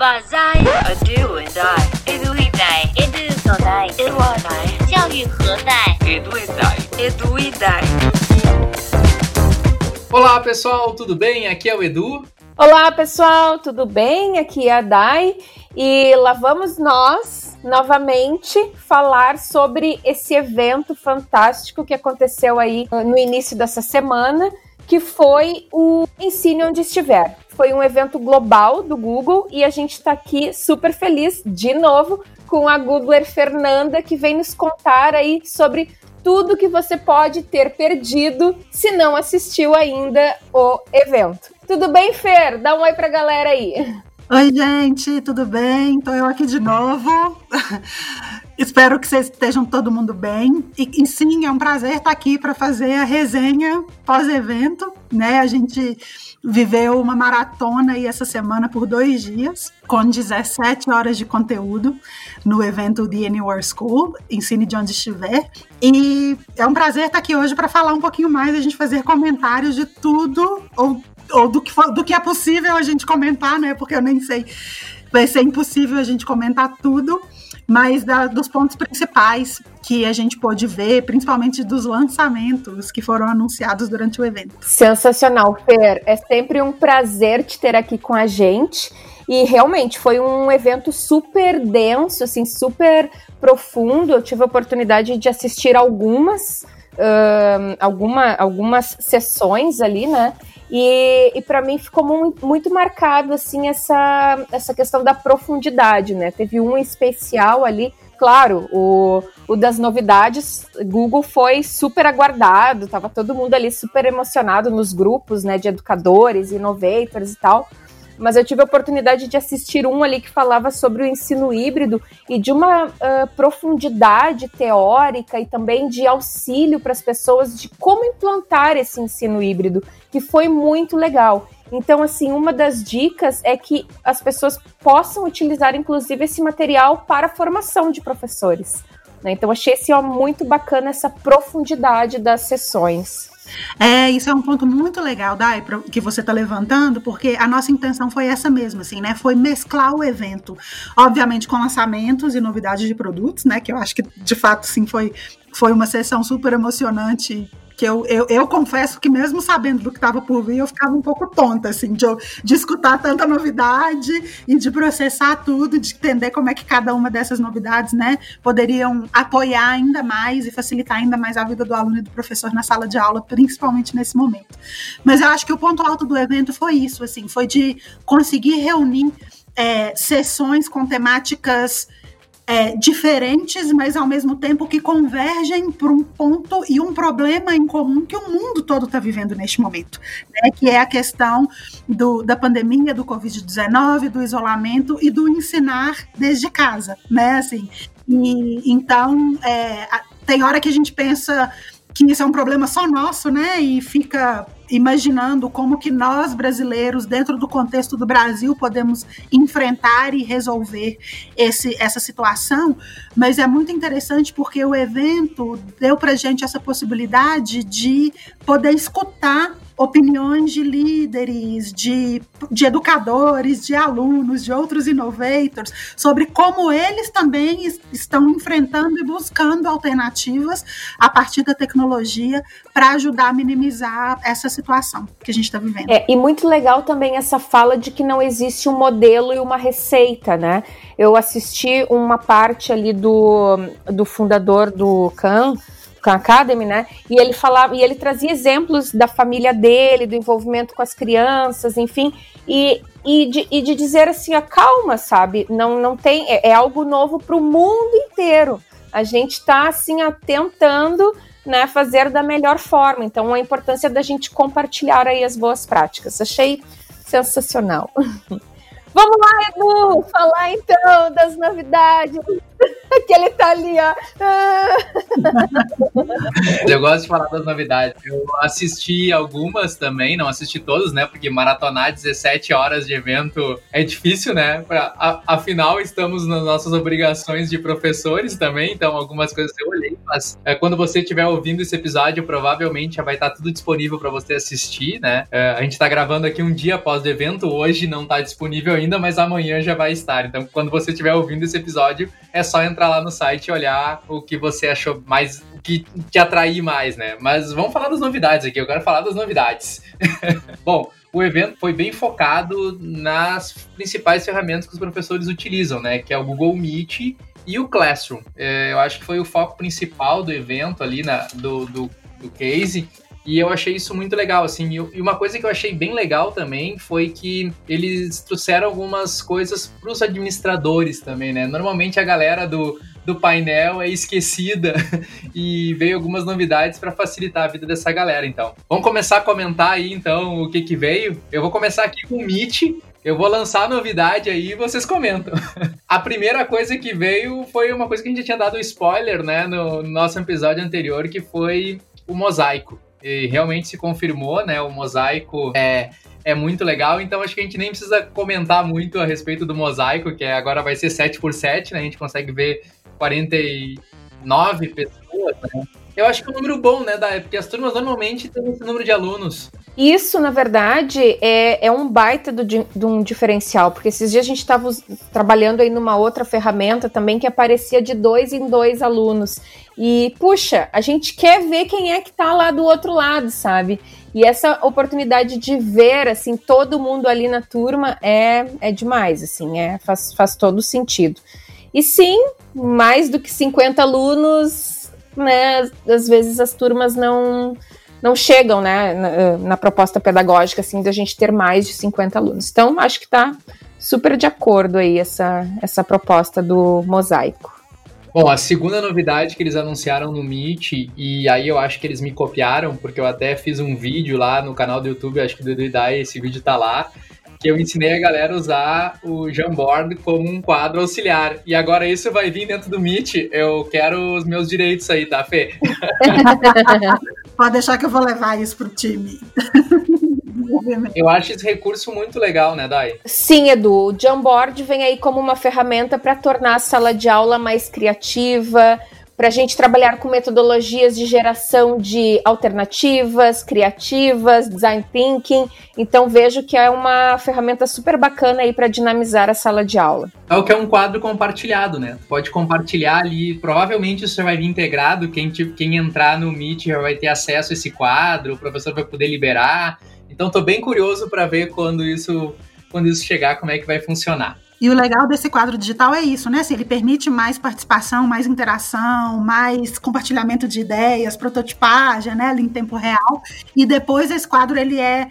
把在 a do and I edu e dai edu 所在 edu 我来教育何在 edu e dai edu e dai Olá pessoal, tudo bem? Aqui é o Edu. Olá pessoal, tudo bem? Aqui é a Dai e lá vamos nós novamente falar sobre esse evento fantástico que aconteceu aí no início dessa semana, que foi o Ensine Onde Estiver. Foi um evento global do Google e a gente está aqui super feliz de novo com a Googler Fernanda que vem nos contar aí sobre tudo que você pode ter perdido se não assistiu ainda o evento. Tudo bem, Fer? Dá um oi pra galera aí. Oi, gente, tudo bem? Estou eu aqui de novo. Espero que vocês estejam todo mundo bem. E, e sim, é um prazer estar aqui para fazer a resenha pós-evento. Né? A gente viveu uma maratona aí essa semana por dois dias, com 17 horas de conteúdo no evento The Anywhere School, ensine de onde estiver. E é um prazer estar aqui hoje para falar um pouquinho mais, a gente fazer comentários de tudo, ou, ou do, que do que é possível a gente comentar, né? Porque eu nem sei, vai ser impossível a gente comentar tudo mas da, dos pontos principais que a gente pôde ver, principalmente dos lançamentos que foram anunciados durante o evento. Sensacional, Fer. É sempre um prazer te ter aqui com a gente. E realmente foi um evento super denso, assim, super profundo. Eu tive a oportunidade de assistir algumas, uh, alguma, algumas sessões ali, né? E, e para mim ficou muito, muito marcado assim essa, essa questão da profundidade, né? Teve um especial ali, claro, o, o das novidades, Google foi super aguardado, tava todo mundo ali super emocionado nos grupos, né, de educadores, innovators e tal mas eu tive a oportunidade de assistir um ali que falava sobre o ensino híbrido e de uma uh, profundidade teórica e também de auxílio para as pessoas de como implantar esse ensino híbrido, que foi muito legal. Então, assim, uma das dicas é que as pessoas possam utilizar, inclusive, esse material para a formação de professores. Né? Então, achei assim, ó, muito bacana essa profundidade das sessões. É, isso é um ponto muito legal, Dai, que você está levantando, porque a nossa intenção foi essa mesma, assim, né? Foi mesclar o evento, obviamente com lançamentos e novidades de produtos, né? Que eu acho que de fato sim foi, foi uma sessão super emocionante que eu, eu, eu, confesso que mesmo sabendo do que estava por vir, eu ficava um pouco tonta, assim, de, de escutar tanta novidade e de processar tudo, de entender como é que cada uma dessas novidades, né, poderiam apoiar ainda mais e facilitar ainda mais a vida do aluno e do professor na sala de aula, principalmente nesse momento. Mas eu acho que o ponto alto do evento foi isso, assim, foi de conseguir reunir é, sessões com temáticas é, diferentes, mas ao mesmo tempo que convergem para um ponto e um problema em comum que o mundo todo está vivendo neste momento, né? que é a questão do, da pandemia, do Covid-19, do isolamento e do ensinar desde casa, né? Assim, e, então, é, tem hora que a gente pensa que isso é um problema só nosso, né? E fica imaginando como que nós brasileiros, dentro do contexto do Brasil, podemos enfrentar e resolver esse, essa situação. Mas é muito interessante porque o evento deu para gente essa possibilidade de poder escutar opiniões de líderes, de, de educadores, de alunos, de outros innovators, sobre como eles também estão enfrentando e buscando alternativas a partir da tecnologia para ajudar a minimizar essa situação que a gente está vivendo. É, e muito legal também essa fala de que não existe um modelo e uma receita, né? Eu assisti uma parte ali do, do fundador do Khan, Khan Academy, né? E ele falava, e ele trazia exemplos da família dele, do envolvimento com as crianças, enfim, e, e, de, e de dizer assim, a calma, sabe? Não, não tem, é, é algo novo para o mundo inteiro. A gente está assim tentando né, fazer da melhor forma. Então, a importância da gente compartilhar aí as boas práticas. Achei sensacional. Vamos lá, Edu, falar então das novidades. Que ele tá ali, ó. Eu gosto de falar das novidades. Eu assisti algumas também, não assisti todas, né? Porque maratonar 17 horas de evento é difícil, né? Afinal, estamos nas nossas obrigações de professores também, então algumas coisas eu olhei mas é, quando você estiver ouvindo esse episódio, provavelmente já vai estar tudo disponível para você assistir, né? É, a gente está gravando aqui um dia após o evento, hoje não está disponível ainda, mas amanhã já vai estar. Então, quando você estiver ouvindo esse episódio, é só entrar lá no site e olhar o que você achou mais, que te atrair mais, né? Mas vamos falar das novidades aqui, eu quero falar das novidades. Bom, o evento foi bem focado nas principais ferramentas que os professores utilizam, né? Que é o Google Meet e o Classroom. É, eu acho que foi o foco principal do evento ali, na, do, do, do case. E eu achei isso muito legal, assim. E uma coisa que eu achei bem legal também foi que eles trouxeram algumas coisas para os administradores também, né? Normalmente a galera do, do painel é esquecida e veio algumas novidades para facilitar a vida dessa galera, então. Vamos começar a comentar aí, então, o que que veio. Eu vou começar aqui com o Meet. Eu vou lançar a novidade aí e vocês comentam. a primeira coisa que veio foi uma coisa que a gente já tinha dado spoiler, né, no nosso episódio anterior, que foi o mosaico. E realmente se confirmou, né, o mosaico é é muito legal, então acho que a gente nem precisa comentar muito a respeito do mosaico, que agora vai ser 7 por 7 né? A gente consegue ver 49 pessoas, né? Eu acho que é um número bom, né, Dai? Porque as turmas normalmente têm esse número de alunos. Isso, na verdade, é, é um baita do, de um diferencial, porque esses dias a gente estava trabalhando aí numa outra ferramenta também que aparecia de dois em dois alunos. E, puxa, a gente quer ver quem é que está lá do outro lado, sabe? E essa oportunidade de ver, assim, todo mundo ali na turma é, é demais, assim, é, faz, faz todo sentido. E sim, mais do que 50 alunos, né? Às vezes as turmas não não chegam, né, na, na proposta pedagógica assim da gente ter mais de 50 alunos. Então, acho que está super de acordo aí essa essa proposta do mosaico. Bom, a segunda novidade que eles anunciaram no Meet, e aí eu acho que eles me copiaram, porque eu até fiz um vídeo lá no canal do YouTube, acho que do Edu esse vídeo tá lá, que eu ensinei a galera a usar o Jamboard como um quadro auxiliar. E agora isso vai vir dentro do Meet. Eu quero os meus direitos aí, tá, Fê? Pode deixar que eu vou levar isso pro time. Eu acho esse recurso muito legal, né, Dai? Sim, Edu. O Jamboard vem aí como uma ferramenta para tornar a sala de aula mais criativa, para a gente trabalhar com metodologias de geração de alternativas, criativas, design thinking. Então vejo que é uma ferramenta super bacana aí para dinamizar a sala de aula. É o que é um quadro compartilhado, né? Pode compartilhar ali, provavelmente isso já vai vir integrado, quem, quem entrar no Meet já vai ter acesso a esse quadro, o professor vai poder liberar. Então estou bem curioso para ver quando isso quando isso chegar, como é que vai funcionar. E o legal desse quadro digital é isso, né? Assim, ele permite mais participação, mais interação, mais compartilhamento de ideias, prototipagem, né? Ali em tempo real. E depois esse quadro ele é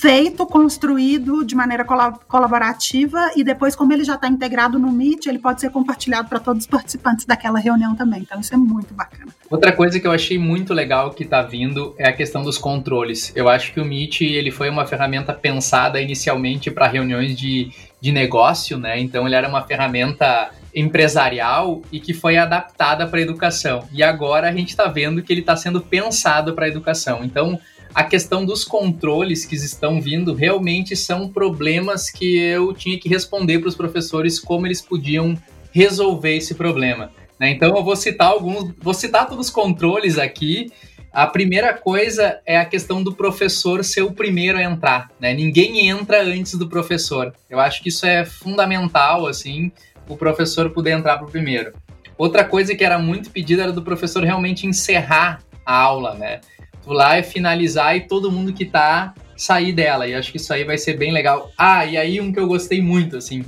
feito, construído de maneira colaborativa e depois, como ele já está integrado no Meet, ele pode ser compartilhado para todos os participantes daquela reunião também. Então, isso é muito bacana. Outra coisa que eu achei muito legal que está vindo é a questão dos controles. Eu acho que o Meet ele foi uma ferramenta pensada inicialmente para reuniões de, de negócio, né? Então, ele era uma ferramenta empresarial e que foi adaptada para a educação. E agora a gente está vendo que ele está sendo pensado para a educação. Então, a questão dos controles que estão vindo realmente são problemas que eu tinha que responder para os professores como eles podiam resolver esse problema. Né? Então eu vou citar alguns, vou citar todos os controles aqui. A primeira coisa é a questão do professor ser o primeiro a entrar. Né? Ninguém entra antes do professor. Eu acho que isso é fundamental, assim, o professor poder entrar para o primeiro. Outra coisa que era muito pedida era do professor realmente encerrar a aula, né? tu lá e finalizar e todo mundo que tá sair dela. E acho que isso aí vai ser bem legal. Ah, e aí um que eu gostei muito, assim,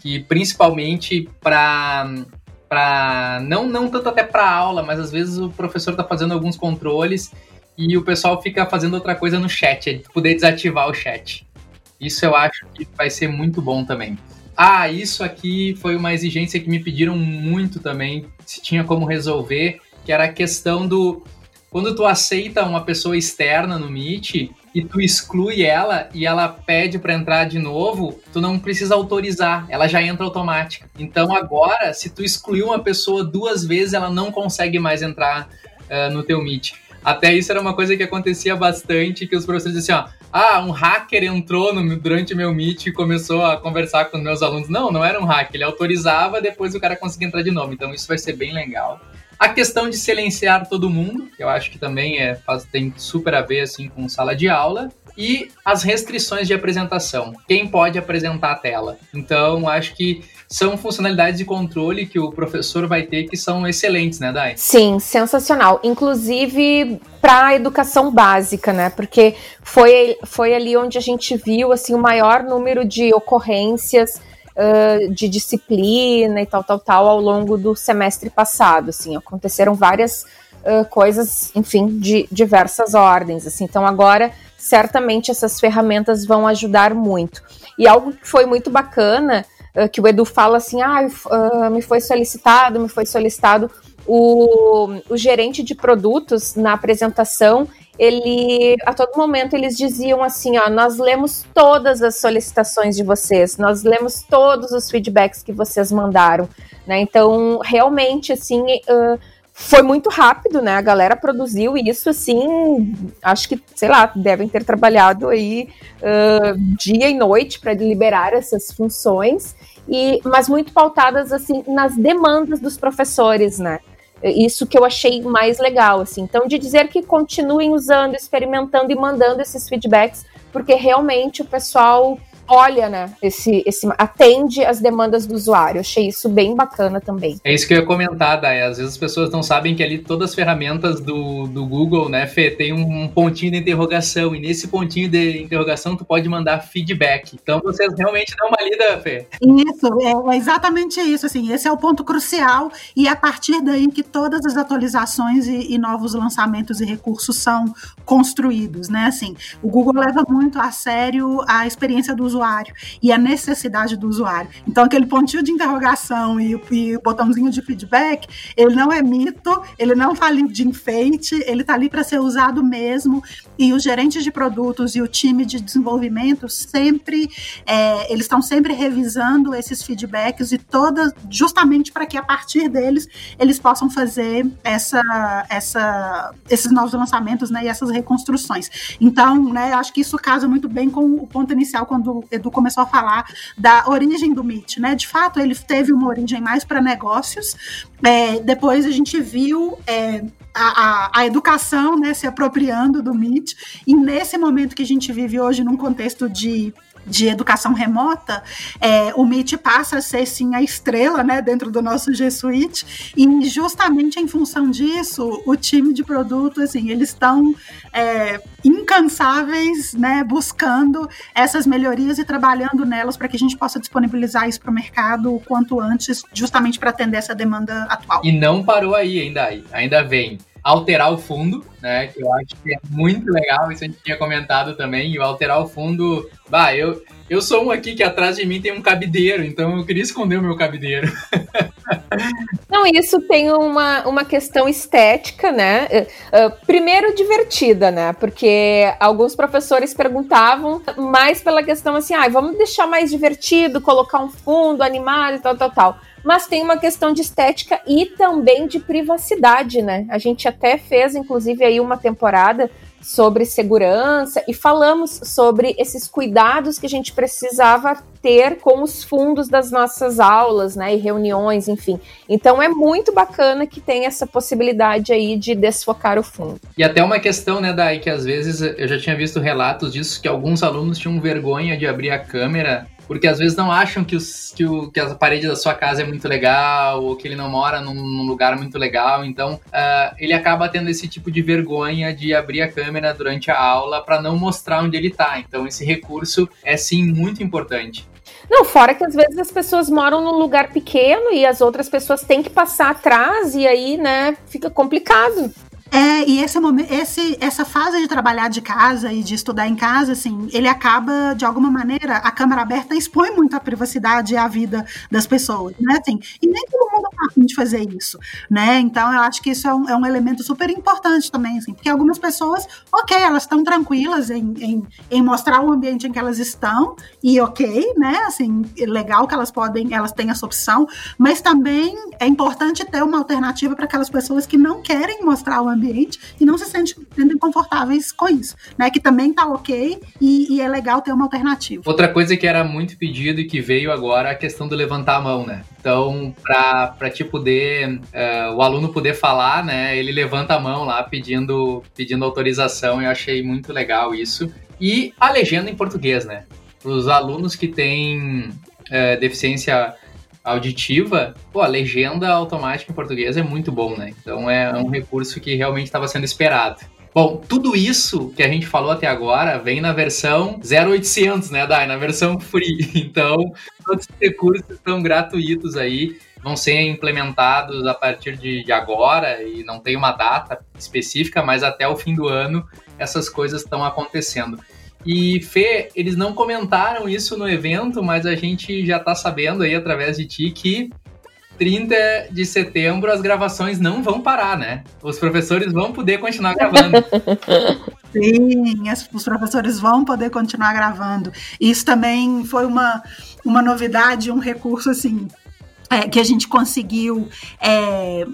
que principalmente para para não não tanto até para aula, mas às vezes o professor tá fazendo alguns controles e o pessoal fica fazendo outra coisa no chat, é poder desativar o chat. Isso eu acho que vai ser muito bom também. Ah, isso aqui foi uma exigência que me pediram muito também, se tinha como resolver, que era a questão do quando tu aceita uma pessoa externa no Meet e tu exclui ela e ela pede para entrar de novo, tu não precisa autorizar, ela já entra automática. Então agora, se tu excluir uma pessoa duas vezes, ela não consegue mais entrar uh, no teu Meet. Até isso era uma coisa que acontecia bastante, que os professores diziam assim, ó, ah, um hacker entrou no, durante meu Meet e começou a conversar com meus alunos. Não, não era um hacker, ele autorizava, depois o cara conseguia entrar de novo. Então isso vai ser bem legal. A questão de silenciar todo mundo, eu acho que também é, faz, tem super a ver assim, com sala de aula e as restrições de apresentação. Quem pode apresentar a tela? Então, acho que são funcionalidades de controle que o professor vai ter que são excelentes, né, Dai? Sim, sensacional. Inclusive para a educação básica, né? Porque foi, foi ali onde a gente viu assim o maior número de ocorrências uh, de disciplina e tal, tal, tal ao longo do semestre passado. Assim, aconteceram várias uh, coisas, enfim, de diversas ordens. Assim, então agora certamente essas ferramentas vão ajudar muito. E algo que foi muito bacana, uh, que o Edu fala assim, ah, me foi solicitado, me foi solicitado, o, o gerente de produtos na apresentação, ele a todo momento eles diziam assim, ó, nós lemos todas as solicitações de vocês, nós lemos todos os feedbacks que vocês mandaram, né? Então realmente assim uh, foi muito rápido, né? A galera produziu isso assim, acho que, sei lá, devem ter trabalhado aí uh, dia e noite para liberar essas funções, e mas muito pautadas assim nas demandas dos professores, né? Isso que eu achei mais legal, assim. Então, de dizer que continuem usando, experimentando e mandando esses feedbacks, porque realmente o pessoal olha, né, esse, esse atende as demandas do usuário. Achei isso bem bacana também. É isso que eu ia comentar, Dai. Às vezes as pessoas não sabem que ali todas as ferramentas do, do Google, né, Fê, tem um pontinho de interrogação, e nesse pontinho de interrogação tu pode mandar feedback. Então vocês realmente dão uma lida, Fê. Isso, é, é exatamente isso, assim, esse é o ponto crucial, e é a partir daí que todas as atualizações e, e novos lançamentos e recursos são construídos, né, assim, o Google leva muito a sério a experiência do usuário e a necessidade do usuário. Então, aquele pontinho de interrogação e, e o botãozinho de feedback, ele não é mito, ele não está ali de enfeite, ele está ali para ser usado mesmo. E os gerentes de produtos e o time de desenvolvimento sempre, é, eles estão sempre revisando esses feedbacks e todas, justamente para que a partir deles eles possam fazer essa, essa, esses novos lançamentos né, e essas reconstruções. Então, né, acho que isso casa muito bem com o ponto inicial quando Edu começou a falar da origem do Meet, né? De fato, ele teve uma origem mais para negócios. É, depois a gente viu é, a, a, a, educação né, se apropriando do Meet. E nesse momento que a gente vive hoje, num contexto de de educação remota, é, o Meet passa a ser sim a estrela né, dentro do nosso G Suite, e justamente em função disso, o time de produto, assim, eles estão é, incansáveis, né, buscando essas melhorias e trabalhando nelas para que a gente possa disponibilizar isso para o mercado o quanto antes, justamente para atender essa demanda atual. E não parou aí ainda, ainda vem alterar o fundo, né? Que eu acho que é muito legal, isso a gente tinha comentado também. E o alterar o fundo, bah, eu, eu sou um aqui que atrás de mim tem um cabideiro, então eu queria esconder o meu cabideiro. Não, isso tem uma, uma questão estética, né? Uh, primeiro, divertida, né? Porque alguns professores perguntavam mais pela questão assim, ah, vamos deixar mais divertido, colocar um fundo animado e tal, tal, tal mas tem uma questão de estética e também de privacidade, né? A gente até fez, inclusive, aí uma temporada sobre segurança e falamos sobre esses cuidados que a gente precisava ter com os fundos das nossas aulas, né, e reuniões, enfim. Então é muito bacana que tem essa possibilidade aí de desfocar o fundo. E até uma questão, né, Dai, que às vezes eu já tinha visto relatos disso que alguns alunos tinham vergonha de abrir a câmera porque às vezes não acham que, os, que, o, que a parede da sua casa é muito legal, ou que ele não mora num, num lugar muito legal, então uh, ele acaba tendo esse tipo de vergonha de abrir a câmera durante a aula para não mostrar onde ele está. Então esse recurso é sim muito importante. Não, fora que às vezes as pessoas moram num lugar pequeno e as outras pessoas têm que passar atrás e aí, né, fica complicado. É, e esse esse, essa fase de trabalhar de casa e de estudar em casa, assim, ele acaba, de alguma maneira, a câmera aberta expõe muito a privacidade e a vida das pessoas, né? Assim, e nem todo mundo tá afim de fazer isso, né? Então, eu acho que isso é um, é um elemento super importante também, assim, porque algumas pessoas, ok, elas estão tranquilas em, em, em, mostrar o ambiente em que elas estão, e ok, né? Assim, legal que elas podem, elas têm essa opção, mas também é importante ter uma alternativa para aquelas pessoas que não querem mostrar o ambiente ambiente e não se sentem confortáveis com isso, né? Que também tá ok e, e, é legal ter uma alternativa. Outra coisa que era muito pedido e que veio agora é a questão do levantar a mão, né? Então, para te poder, uh, o aluno poder falar, né, ele levanta a mão lá pedindo, pedindo autorização. Eu achei muito legal isso. E a legenda em português, né? Os alunos que têm uh, deficiência auditiva, pô, a legenda automática em português é muito bom, né? Então é um recurso que realmente estava sendo esperado. Bom, tudo isso que a gente falou até agora vem na versão 0800, né, Dai? Na versão free. Então, todos os recursos estão gratuitos aí, vão ser implementados a partir de, de agora e não tem uma data específica, mas até o fim do ano essas coisas estão acontecendo. E Fê, eles não comentaram isso no evento, mas a gente já está sabendo aí através de ti que 30 de setembro as gravações não vão parar, né? Os professores vão poder continuar gravando. Sim, os professores vão poder continuar gravando. Isso também foi uma, uma novidade, um recurso assim é, que a gente conseguiu é,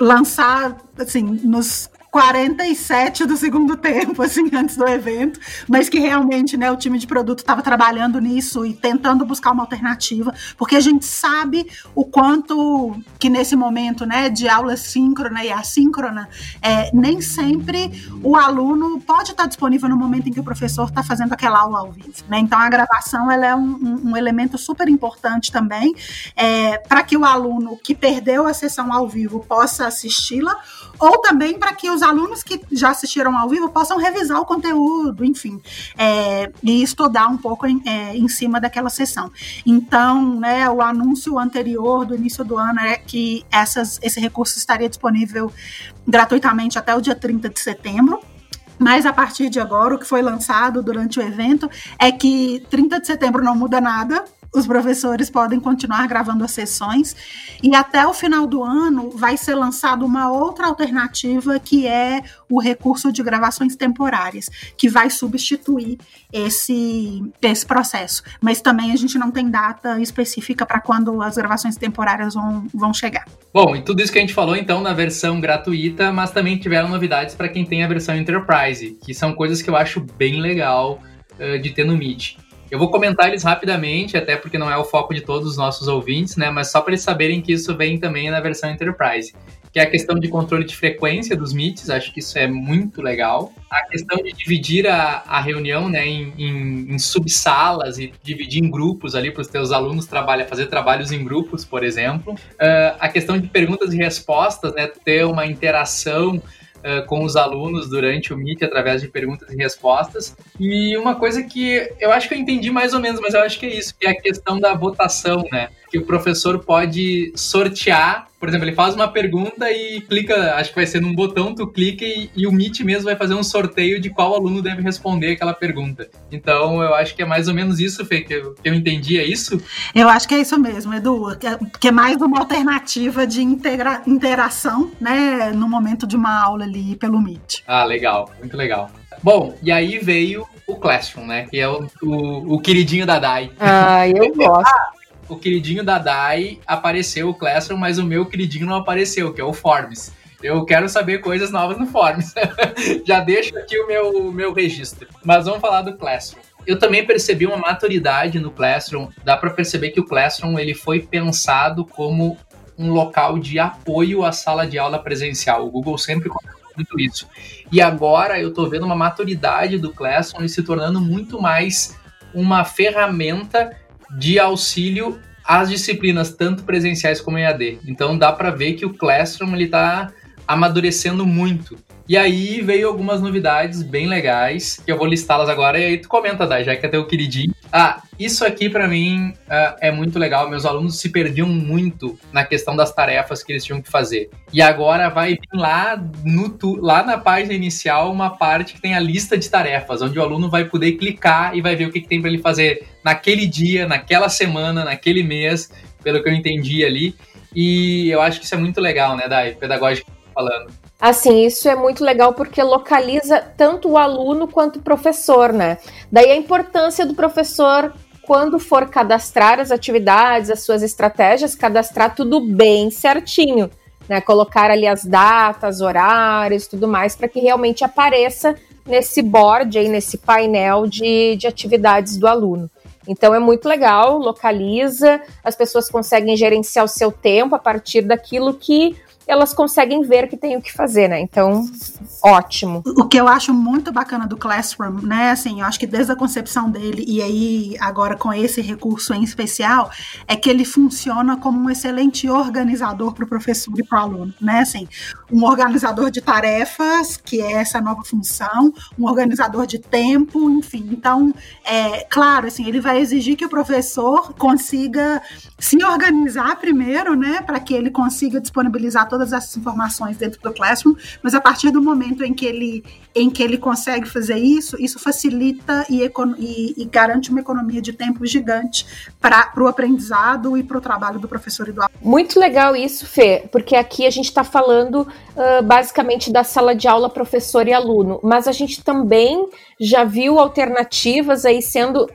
lançar assim nos 47 do segundo tempo, assim, antes do evento, mas que realmente, né, o time de produto estava trabalhando nisso e tentando buscar uma alternativa, porque a gente sabe o quanto que nesse momento, né, de aula síncrona e assíncrona, é, nem sempre o aluno pode estar disponível no momento em que o professor está fazendo aquela aula ao vivo, né? Então a gravação ela é um, um, um elemento super importante também é, para que o aluno que perdeu a sessão ao vivo possa assisti-la ou também para que os alunos que já assistiram ao vivo possam revisar o conteúdo, enfim, é, e estudar um pouco em, é, em, cima daquela sessão. Então, né, o anúncio anterior do início do ano é que essas, esse recurso estaria disponível gratuitamente até o dia 30 de setembro. Mas a partir de agora, o que foi lançado durante o evento é que 30 de setembro não muda nada, os professores podem continuar gravando as sessões e até o final do ano vai ser lançada uma outra alternativa que é o recurso de gravações temporárias, que vai substituir esse, esse processo. Mas também a gente não tem data específica para quando as gravações temporárias vão, vão chegar. Bom, e tudo isso que a gente falou então na versão gratuita, mas também tiveram novidades para quem tem a versão Enterprise, que são coisas que eu acho bem legal uh, de ter no Meet. Eu vou comentar eles rapidamente, até porque não é o foco de todos os nossos ouvintes, né? Mas só para eles saberem que isso vem também na versão Enterprise. Que é a questão de controle de frequência dos meets, acho que isso é muito legal. A questão de dividir a, a reunião né, em, em, em subsalas e dividir em grupos ali para os teus alunos trabalhar, fazer trabalhos em grupos, por exemplo. Uh, a questão de perguntas e respostas, né, ter uma interação uh, com os alunos durante o Meet através de perguntas e respostas. E uma coisa que eu acho que eu entendi mais ou menos, mas eu acho que é isso, que é a questão da votação, né? Que o professor pode sortear por exemplo, ele faz uma pergunta e clica, acho que vai ser num botão, tu clica e, e, o Meet mesmo vai fazer um sorteio de qual aluno deve responder aquela pergunta. Então, eu acho que é mais ou menos isso, Fê, que eu, que eu entendi, é isso? Eu acho que é isso mesmo, Edu, que é, que é mais uma alternativa de integra, interação, né, no momento de uma aula ali pelo Meet. Ah, legal, muito legal. Bom, e aí veio o Classroom, né, que é o, o, o queridinho da DAI. Ah, eu gosto. Ah, o queridinho da Dai apareceu o Classroom, mas o meu queridinho não apareceu, que é o Forms. Eu quero saber coisas novas no Forms. Já deixo aqui o meu, meu registro. Mas vamos falar do Classroom. Eu também percebi uma maturidade no Classroom. Dá para perceber que o Classroom ele foi pensado como um local de apoio à sala de aula presencial. O Google sempre muito isso. E agora eu estou vendo uma maturidade do Classroom se tornando muito mais uma ferramenta de auxílio às disciplinas, tanto presenciais como EAD. Então dá para ver que o Classroom ele está amadurecendo muito. E aí veio algumas novidades bem legais, que eu vou listá-las agora, e aí tu comenta, Dai, já que é teu queridinho. Ah, isso aqui para mim uh, é muito legal. Meus alunos se perdiam muito na questão das tarefas que eles tinham que fazer. E agora vai vir lá, no lá na página inicial uma parte que tem a lista de tarefas, onde o aluno vai poder clicar e vai ver o que, que tem para ele fazer naquele dia, naquela semana, naquele mês, pelo que eu entendi ali. E eu acho que isso é muito legal, né, Dai, pedagógico falando. Assim, isso é muito legal porque localiza tanto o aluno quanto o professor, né? Daí a importância do professor, quando for cadastrar as atividades, as suas estratégias, cadastrar tudo bem certinho, né? Colocar ali as datas, horários, tudo mais, para que realmente apareça nesse board aí, nesse painel de, de atividades do aluno. Então é muito legal, localiza, as pessoas conseguem gerenciar o seu tempo a partir daquilo que elas conseguem ver que tem o que fazer, né? Então, ótimo. O que eu acho muito bacana do Classroom, né? Assim, eu acho que desde a concepção dele e aí agora com esse recurso em especial, é que ele funciona como um excelente organizador para o professor e para o aluno, né? Assim, um organizador de tarefas, que é essa nova função, um organizador de tempo, enfim. Então, é claro, assim, ele vai exigir que o professor consiga se organizar primeiro, né, para que ele consiga disponibilizar todas essas informações dentro do Classroom, mas a partir do momento em que ele, em que ele consegue fazer isso, isso facilita e, e, e garante uma economia de tempo gigante para o aprendizado e para o trabalho do professor e do aluno. Muito legal isso, Fê, porque aqui a gente está falando uh, basicamente da sala de aula professor e aluno, mas a gente também já viu alternativas aí sendo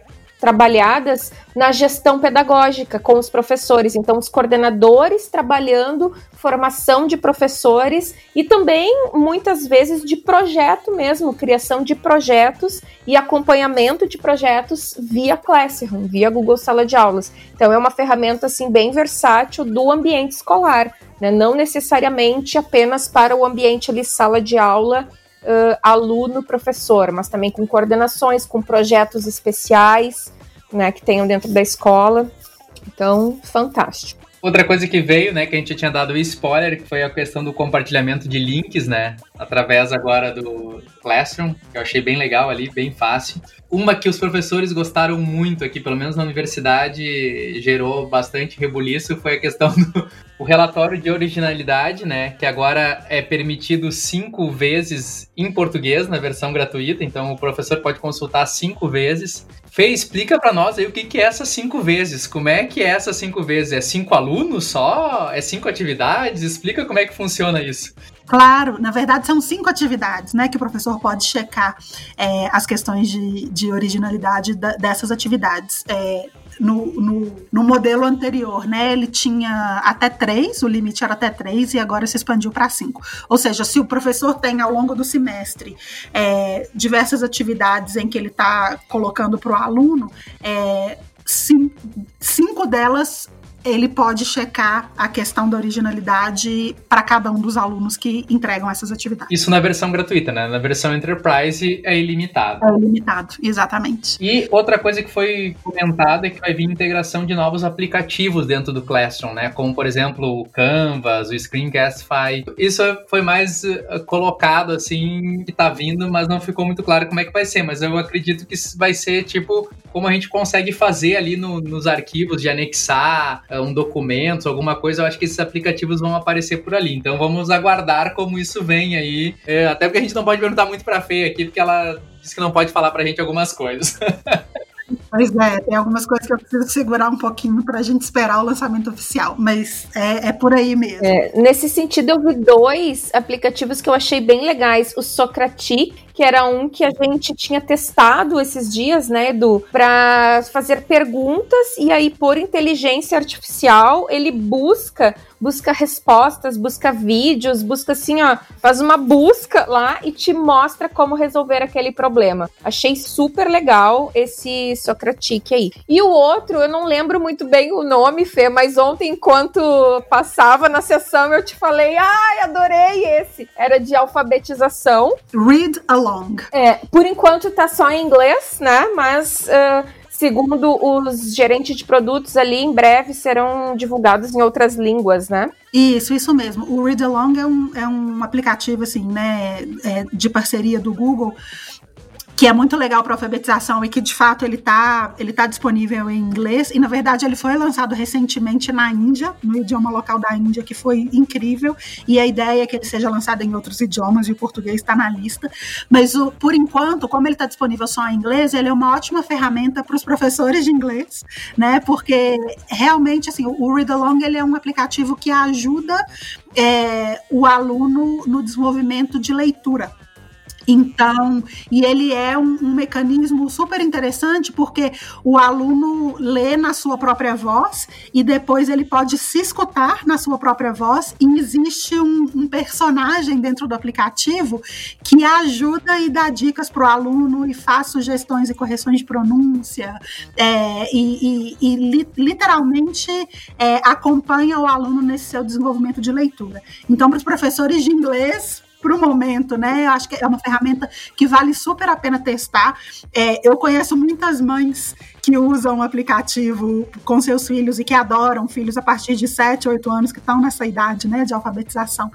trabalhadas na gestão pedagógica com os professores. Então, os coordenadores trabalhando formação de professores e também muitas vezes de projeto mesmo, criação de projetos e acompanhamento de projetos via Classroom, via Google Sala de Aulas. Então, é uma ferramenta assim bem versátil do ambiente escolar, né? não necessariamente apenas para o ambiente ali sala de aula uh, aluno-professor, mas também com coordenações, com projetos especiais, né, que tenham dentro da escola. Então, fantástico. Outra coisa que veio, né, que a gente tinha dado spoiler, que foi a questão do compartilhamento de links, né, através agora do Classroom, que eu achei bem legal ali, bem fácil. Uma que os professores gostaram muito aqui, pelo menos na universidade, gerou bastante rebuliço, foi a questão do o relatório de originalidade, né, que agora é permitido cinco vezes em português na versão gratuita, então o professor pode consultar cinco vezes. Fê, explica para nós aí o que, que é essas cinco vezes. Como é que é essas cinco vezes? É cinco alunos só? É cinco atividades? Explica como é que funciona isso. Claro, na verdade são cinco atividades, né, que o professor pode checar é, as questões de, de originalidade da, dessas atividades. É, no, no, no, modelo anterior, né, ele tinha até três, o limite era até três, e agora se expandiu para cinco. Ou seja, se o professor tem ao longo do semestre é, diversas atividades em que ele está colocando para o aluno, é, cinco, cinco delas ele pode checar a questão da originalidade para cada um dos alunos que entregam essas atividades. Isso na versão gratuita, né? Na versão Enterprise é ilimitado. É ilimitado, exatamente. E outra coisa que foi comentada é que vai vir integração de novos aplicativos dentro do Classroom, né? Como, por exemplo, o Canvas, o Screencastify. Isso foi mais uh, colocado, assim, que tá vindo, mas não ficou muito claro como é que vai ser. Mas eu acredito que vai ser, tipo, como a gente consegue fazer ali no, nos arquivos de anexar um documento, alguma coisa, eu acho que esses aplicativos vão aparecer por ali. Então vamos aguardar como isso vem aí. É, até porque a gente não pode perguntar muito pra Fê aqui, porque ela disse que não pode falar pra gente algumas coisas. Pois é, tem algumas coisas que eu preciso segurar um pouquinho para a gente esperar o lançamento oficial, mas é, é por aí mesmo. É, nesse sentido, eu vi dois aplicativos que eu achei bem legais. O Socratic, que era um que a gente tinha testado esses dias, né, Edu, para fazer perguntas e aí por inteligência artificial ele busca busca respostas, busca vídeos, busca assim, ó, faz uma busca lá e te mostra como resolver aquele problema. Achei super legal esse Socratic aí. E o outro, eu não lembro muito bem o nome, Fê, mas ontem, enquanto passava na sessão, eu te falei, ai, adorei esse. Era de alfabetização. Read along. É, por enquanto tá só em inglês, né? Mas. Uh, segundo os gerentes de produtos ali, em breve serão divulgados em outras línguas, né? Isso, isso mesmo. O Read Along é um, é um aplicativo, assim, né, é, de parceria do Google, que é muito legal para alfabetização e que de fato ele está ele tá disponível em inglês. E na verdade ele foi lançado recentemente na Índia, no idioma local da Índia, que foi incrível. E a ideia é que ele seja lançado em outros idiomas e o português está na lista, mas o, por enquanto, como ele está disponível só em inglês, ele é uma ótima ferramenta para os professores de inglês, né? Porque realmente assim, o Read Along ele é um aplicativo que ajuda é, o aluno no desenvolvimento de leitura Então, e ele é um, um, mecanismo super interessante porque o aluno lê na sua própria voz e depois ele pode se escutar na sua própria voz e existe um, um personagem dentro do aplicativo que ajuda e dá dicas para o aluno e faz sugestões e correções de pronúncia é, e, e, e li, literalmente é, acompanha o aluno nesse seu desenvolvimento de leitura. Então, para os professores de inglês, para o momento, né? Eu acho que é uma ferramenta que vale super a pena testar. É, eu conheço muitas mães que usam o aplicativo com seus filhos e que adoram filhos a partir de 7, 8 anos, que estão nessa idade né, de alfabetização,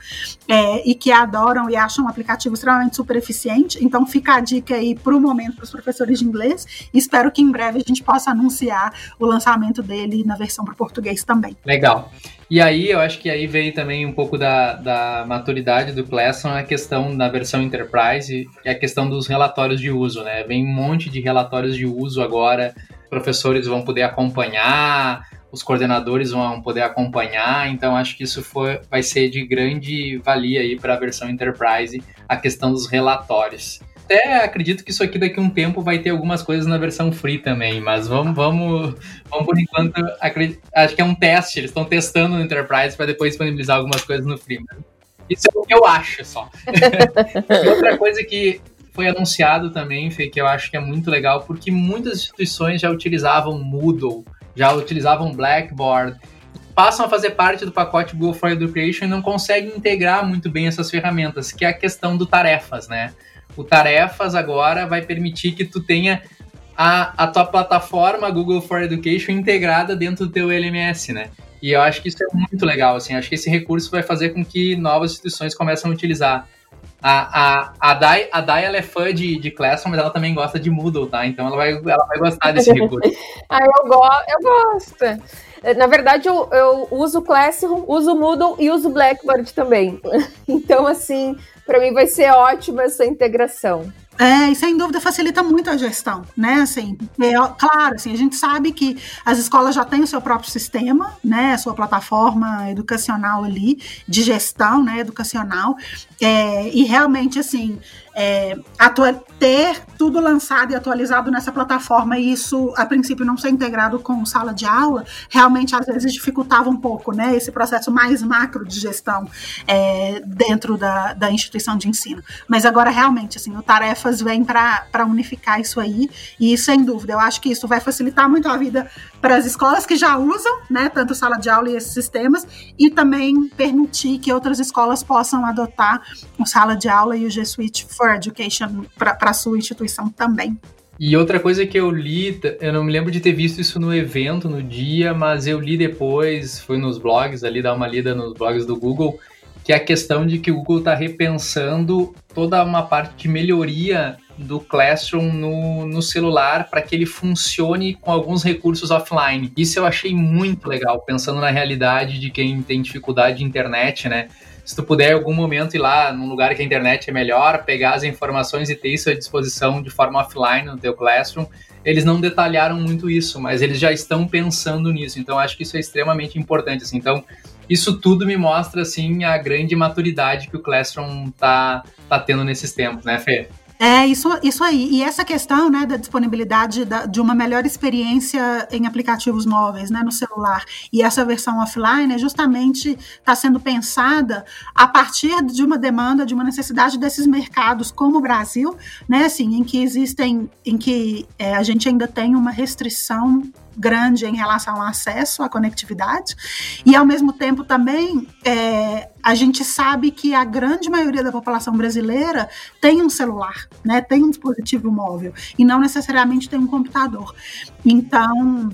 é, e que adoram e acham o aplicativo extremamente super eficiente. Então, fica a dica aí para o momento para os professores de inglês. Espero que em breve a gente possa anunciar o lançamento dele na versão para português também. Legal. E aí, eu acho que aí veio também um pouco da, da maturidade do Classroom a questão da versão Enterprise e a questão dos relatórios de uso, né? Vem um monte de relatórios de uso agora professores vão poder acompanhar, os coordenadores vão poder acompanhar, então acho que isso foi, vai ser de grande valia aí para a versão Enterprise, a questão dos relatórios. Até acredito que isso aqui daqui a um tempo vai ter algumas coisas na versão free também, mas vamos, vamos, vamos por enquanto, acredito, acho que é um teste, eles estão testando no Enterprise para depois disponibilizar algumas coisas no free. Isso é o que eu acho só. outra coisa que foi anunciado também, Fê, que eu acho que é muito legal, porque muitas instituições já utilizavam Moodle, já utilizavam Blackboard, passam a fazer parte do pacote Google for Education e não conseguem integrar muito bem essas ferramentas, que é a questão do tarefas, né? O tarefas agora vai permitir que tu tenha a, a tua plataforma Google for Education integrada dentro do teu LMS, né? E eu acho que isso é muito legal, assim, acho que esse recurso vai fazer com que novas instituições comecem a utilizar. A, a, a Dai, a Dai ela é fã de, de Classroom, mas ela também gosta de Moodle, tá? Então ela vai, ela vai gostar desse recurso. ah, eu, go eu gosto. Na verdade, eu, eu uso Classroom, uso Moodle e uso Blackboard também. Então, assim, para mim vai ser ótima essa integração. É, e sem dúvida facilita muito a gestão, né? Assim, é, claro, assim, a gente sabe que as escolas já têm o seu próprio sistema, né? A sua plataforma educacional ali, de gestão, né? Educacional. É, e realmente, assim, é, ter tudo lançado e atualizado nessa plataforma e isso, a princípio, não ser integrado com sala de aula, realmente às vezes dificultava um pouco, né? Esse processo mais macro de gestão é, dentro da, da instituição de ensino. Mas agora, realmente, assim, o Tarefas vem para unificar isso aí e, sem dúvida, eu acho que isso vai facilitar muito a vida para as escolas que já usam, né? Tanto sala de aula e esses sistemas e também permitir que outras escolas possam adotar o sala de aula e o G Suite for Education para sua instituição também. E outra coisa que eu li, eu não me lembro de ter visto isso no evento, no dia, mas eu li depois, fui nos blogs ali, dar uma lida nos blogs do Google, que é a questão de que o Google está repensando toda uma parte de melhoria do Classroom no, no celular para que ele funcione com alguns recursos offline. Isso eu achei muito legal, pensando na realidade de quem tem dificuldade de internet, né? Se tu puder em algum momento ir lá num lugar que a internet é melhor, pegar as informações e ter isso à disposição de forma offline no teu Classroom, eles não detalharam muito isso, mas eles já estão pensando nisso. Então acho que isso é extremamente importante. Assim. Então isso tudo me mostra assim a grande maturidade que o Classroom tá, tá tendo nesses tempos, né, Fê? É, isso, isso aí. E essa questão né, da disponibilidade da, de uma melhor experiência em aplicativos móveis, né, no celular, e essa versão offline é justamente está sendo pensada a partir de uma demanda, de uma necessidade desses mercados, como o Brasil, né, assim, em que existem, em que é, a gente ainda tem uma restrição grande em relação ao acesso à conectividade, e ao mesmo tempo também é, a gente sabe que a grande maioria da população brasileira tem um celular, né, tem um dispositivo móvel, e não necessariamente tem um computador. Então,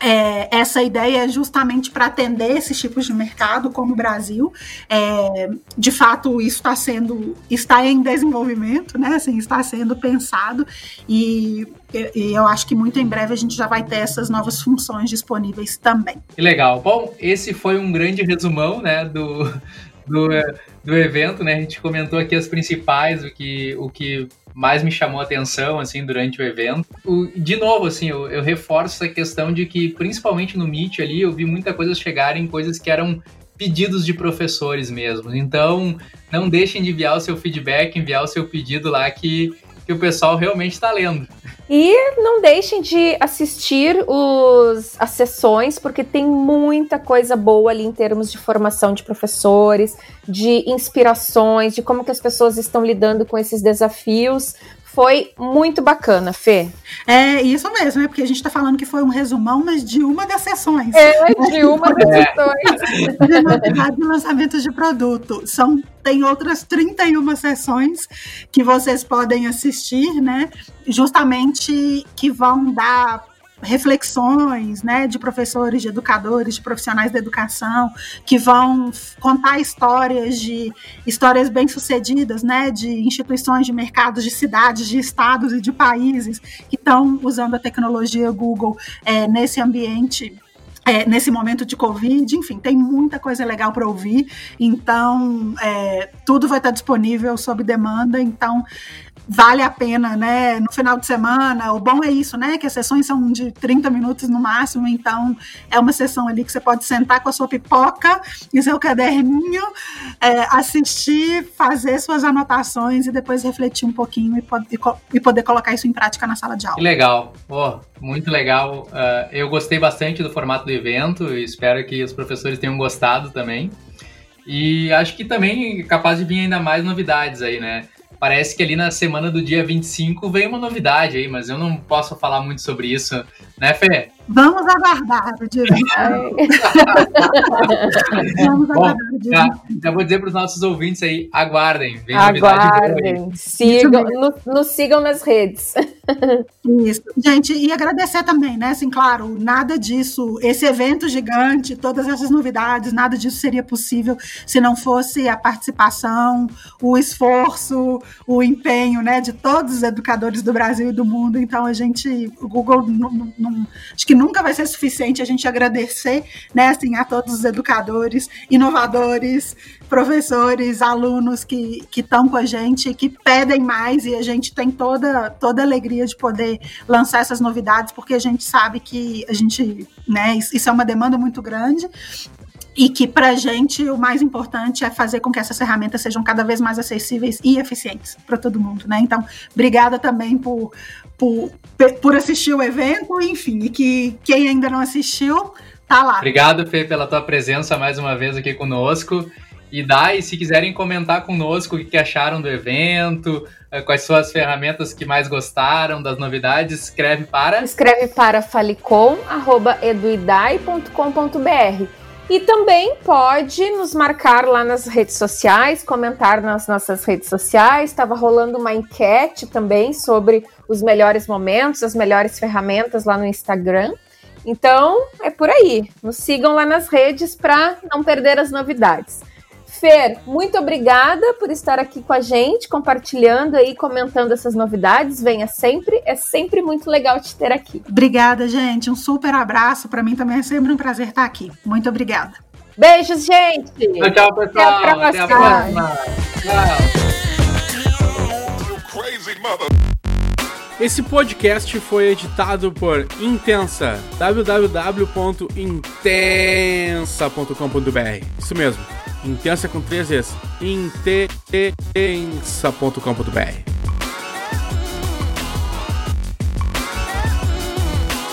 é, essa ideia é justamente para atender esses tipos de mercado, como o Brasil. É, de fato, isso está sendo, está em desenvolvimento, né? Assim, está sendo pensado e, e, eu acho que muito em breve a gente já vai ter essas novas funções disponíveis também. Que legal. Bom, esse foi um grande resumão, né, do, do, do evento, né? A gente comentou aqui as principais, o que, o que mais me chamou a atenção, assim, durante o evento. O, de novo, assim, eu, eu reforço essa questão de que, principalmente no Meet ali, eu vi muita coisa chegarem, coisas que eram pedidos de professores mesmo. Então, não deixem de enviar o seu feedback, enviar o seu pedido lá que, que o pessoal realmente está lendo. E não deixem de assistir os, as sessões, porque tem muita coisa boa ali em termos de formação de professores, de inspirações, de como que as pessoas estão lidando com esses desafios. Foi muito bacana, Fê. É isso mesmo, né? Porque a gente está falando que foi um resumão, mas de uma das sessões. É, de uma das é. sessões. De novidade de lançamentos de produto. São, tem outras 31 sessões que vocês podem assistir, né? Justamente que vão dar reflexões né, de professores, de educadores, de profissionais da educação, que vão contar histórias de histórias bem-sucedidas, né, de instituições, de mercados, de cidades, de estados e de países que estão usando a tecnologia Google é, nesse ambiente é, nesse momento de Covid, enfim, tem muita coisa legal para ouvir. Então, é, tudo vai estar disponível sob demanda. Então, vale a pena, né? No final de semana, o bom é isso, né? Que as sessões são de 30 minutos no máximo, então é uma sessão ali que você pode sentar com a sua pipoca e seu caderninho, é, assistir, fazer suas anotações e depois refletir um pouquinho e, pode, e, poder colocar isso em prática na sala de aula. Que legal, oh, muito legal. Uh, eu gostei bastante do formato do evento, espero que os professores tenham gostado também. E acho que também é capaz de vir ainda mais novidades aí, né? Parece que ali na semana do dia 25 veio uma novidade aí, mas eu não posso falar muito sobre isso, né, Fê? Vamos aguardar o dia 25. Vamos aguardar o dia já, já vou dizer para os nossos ouvintes aí, aguardem. Vem aguardem. Sigam, nos, nos sigam nas redes. Isso. Gente, e agradecer também, né? Assim, claro, nada disso, esse evento gigante, todas essas novidades, nada disso seria possível se não fosse a participação, o esforço, o empenho, né, de todos os educadores do Brasil e do mundo. Então, a gente, o Google, não, não, acho que nunca vai ser suficiente a gente agradecer, né, assim, a todos os educadores, inovadores, professores, alunos que estão com a gente, que pedem mais e a gente tem toda, toda a alegria de poder lançar essas novidades, porque a gente sabe que a gente, né, isso é uma demanda muito grande e que para a gente o mais importante é fazer com que essas ferramentas sejam cada vez mais acessíveis e eficientes para todo mundo, né? Então, obrigada também por, por, por assistir o evento, enfim, e que quem ainda não assistiu, tá lá. Obrigado, Fê, pela tua presença mais uma vez aqui conosco. E Dai, se quiserem comentar conosco o que acharam do evento, eh, quais são as ferramentas que mais gostaram, das novidades, escreve para... Escreve para falicom.eduidai.com.br e também pode nos marcar lá nas redes sociais, comentar nas nossas redes sociais. Estava rolando uma enquete também sobre os melhores momentos, as melhores ferramentas lá no Instagram. Então, é por aí. Nos sigam lá nas redes para não perder as novidades. Fer, muito obrigada por estar aqui com a gente, compartilhando e comentando essas novidades. Venha sempre, é sempre muito legal te ter aqui. Obrigada, gente. Um super abraço. Para mim também é sempre um prazer estar aqui. Muito obrigada. Beijos, gente. Tchau, tchau pessoal. Até a próxima. Até a próxima. Tchau. Esse podcast foi editado por Intensa, www.intensa.com.br. Isso mesmo. Intensa com três vezes. Intensa.com.br